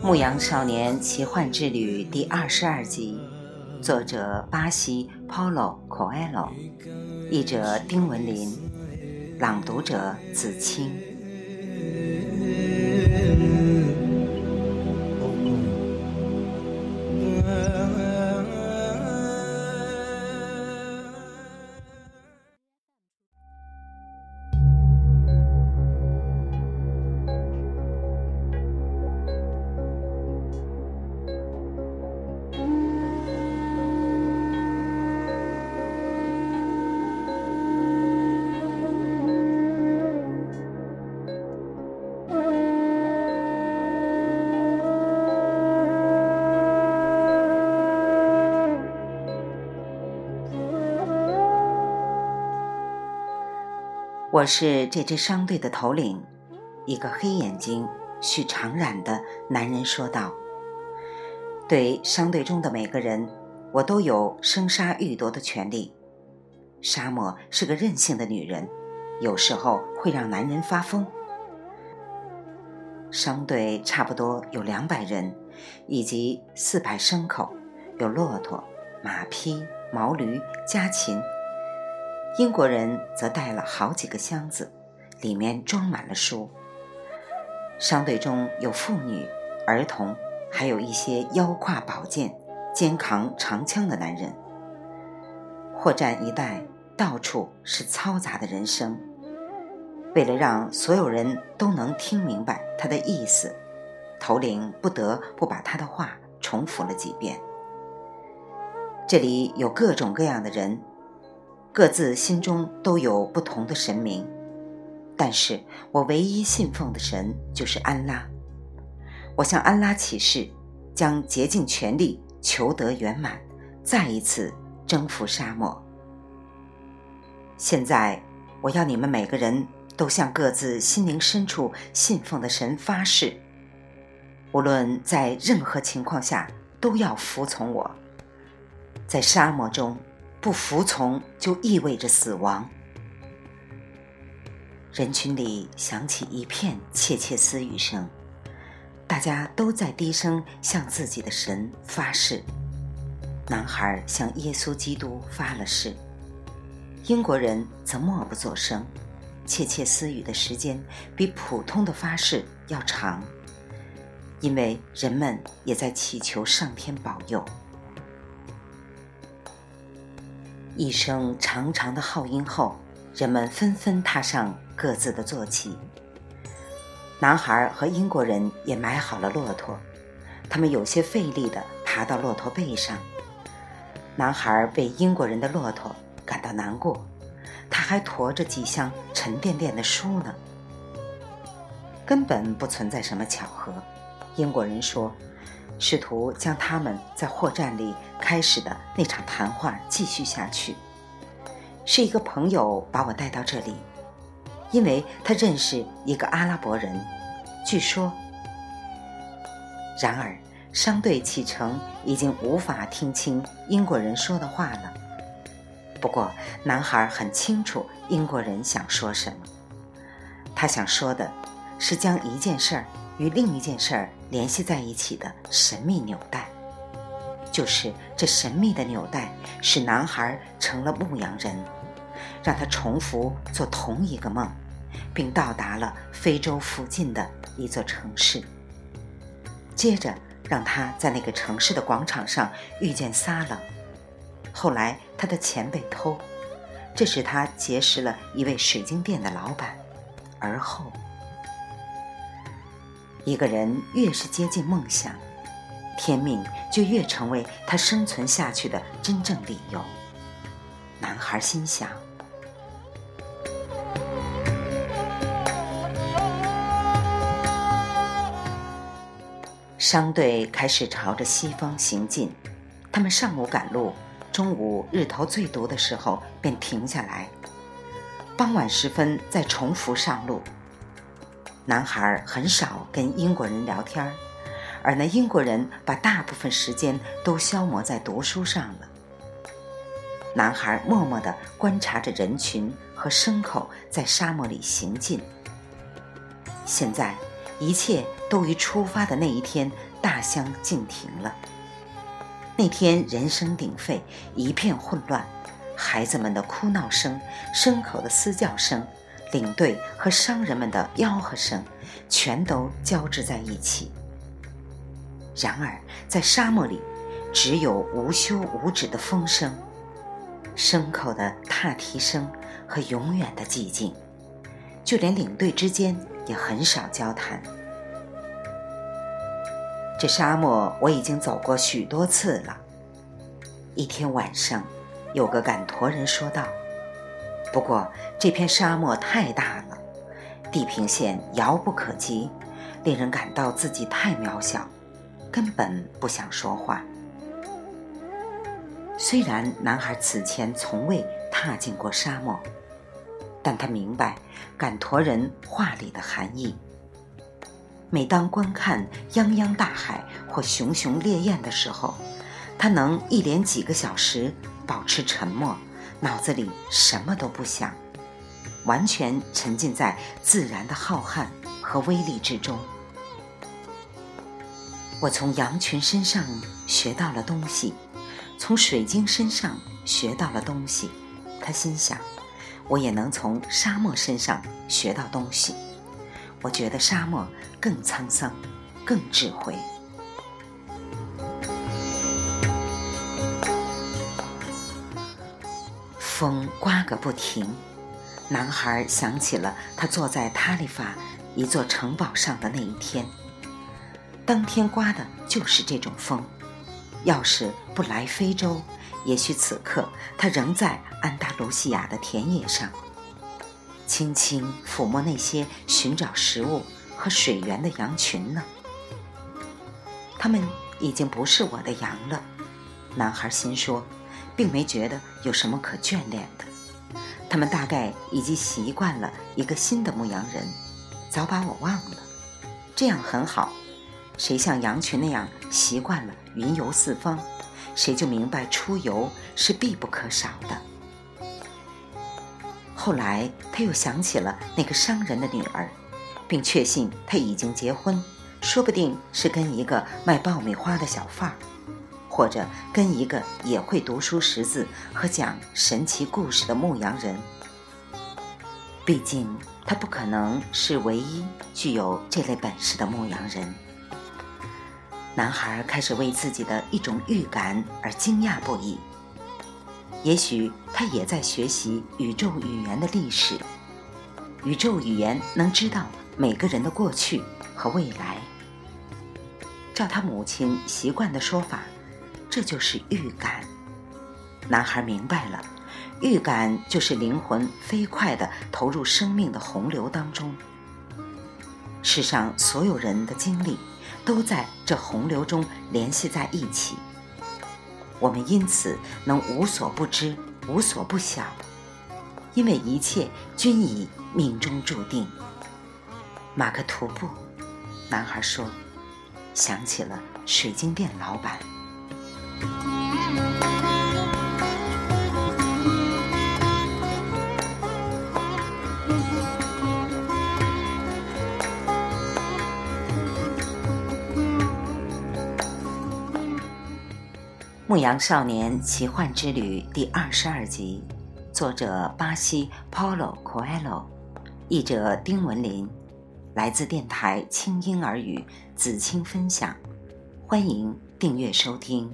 《牧羊少年奇幻之旅》第二十二集，作者巴西 Paulo Coelho，译者丁文林，朗读者子清。我是这支商队的头领，一个黑眼睛、蓄长髯的男人说道：“对商队中的每个人，我都有生杀予夺的权利。沙漠是个任性的女人，有时候会让男人发疯。商队差不多有两百人，以及四百牲口，有骆驼、马匹、毛驴、家禽。”英国人则带了好几个箱子，里面装满了书。商队中有妇女、儿童，还有一些腰挎宝剑、肩扛长枪的男人。货站一带到处是嘈杂的人声。为了让所有人都能听明白他的意思，头领不得不把他的话重复了几遍。这里有各种各样的人。各自心中都有不同的神明，但是我唯一信奉的神就是安拉。我向安拉起誓，将竭尽全力求得圆满，再一次征服沙漠。现在，我要你们每个人都向各自心灵深处信奉的神发誓，无论在任何情况下都要服从我。在沙漠中。不服从就意味着死亡。人群里响起一片窃窃私语声，大家都在低声向自己的神发誓。男孩向耶稣基督发了誓，英国人则默不作声，窃窃私语的时间比普通的发誓要长，因为人们也在祈求上天保佑。一声长长的号音后，人们纷纷踏上各自的坐骑。男孩和英国人也买好了骆驼，他们有些费力地爬到骆驼背上。男孩为英国人的骆驼感到难过，他还驮着几箱沉甸甸的书呢。根本不存在什么巧合，英国人说。试图将他们在货站里开始的那场谈话继续下去。是一个朋友把我带到这里，因为他认识一个阿拉伯人。据说，然而商队启程已经无法听清英国人说的话了。不过，男孩很清楚英国人想说什么。他想说的是将一件事儿。与另一件事儿联系在一起的神秘纽带，就是这神秘的纽带使男孩成了牧羊人，让他重复做同一个梦，并到达了非洲附近的一座城市。接着让他在那个城市的广场上遇见撒冷，后来他的钱被偷，这使他结识了一位水晶店的老板，而后。一个人越是接近梦想，天命就越成为他生存下去的真正理由。男孩心想。商队开始朝着西方行进，他们上午赶路，中午日头最毒的时候便停下来，傍晚时分再重复上路。男孩很少跟英国人聊天而那英国人把大部分时间都消磨在读书上了。男孩默默地观察着人群和牲口在沙漠里行进。现在，一切都与出发的那一天大相径庭了。那天人声鼎沸，一片混乱，孩子们的哭闹声、牲口的嘶叫声、领队和商人们的吆喝声，全都交织在一起。然而，在沙漠里，只有无休无止的风声、牲口的踏蹄声和永远的寂静。就连领队之间也很少交谈。这沙漠我已经走过许多次了。一天晚上，有个赶驼人说道：“不过这片沙漠太大了，地平线遥不可及，令人感到自己太渺小，根本不想说话。”虽然男孩此前从未踏进过沙漠。但他明白赶驼人话里的含义。每当观看泱泱大海或熊熊烈焰的时候，他能一连几个小时保持沉默，脑子里什么都不想，完全沉浸在自然的浩瀚和威力之中。我从羊群身上学到了东西，从水晶身上学到了东西，他心想。我也能从沙漠身上学到东西。我觉得沙漠更沧桑，更智慧。风刮个不停，男孩想起了他坐在塔利法一座城堡上的那一天。当天刮的就是这种风。要是不来非洲，也许此刻他仍在安达卢西亚的田野上，轻轻抚摸那些寻找食物和水源的羊群呢。他们已经不是我的羊了，男孩心说，并没觉得有什么可眷恋的。他们大概已经习惯了一个新的牧羊人，早把我忘了。这样很好，谁像羊群那样习惯了云游四方？谁就明白出游是必不可少的。后来他又想起了那个商人的女儿，并确信他已经结婚，说不定是跟一个卖爆米花的小贩儿，或者跟一个也会读书识字和讲神奇故事的牧羊人。毕竟他不可能是唯一具有这类本事的牧羊人。男孩开始为自己的一种预感而惊讶不已。也许他也在学习宇宙语言的历史。宇宙语言能知道每个人的过去和未来。照他母亲习惯的说法，这就是预感。男孩明白了，预感就是灵魂飞快地投入生命的洪流当中。世上所有人的经历。都在这洪流中联系在一起，我们因此能无所不知、无所不晓，因为一切均已命中注定。马克吐布，男孩说，想起了水晶店老板。《牧羊少年奇幻之旅》第二十二集，作者巴西 Paulo Coelho，译者丁文林，来自电台轻音耳语子青分享，欢迎订阅收听。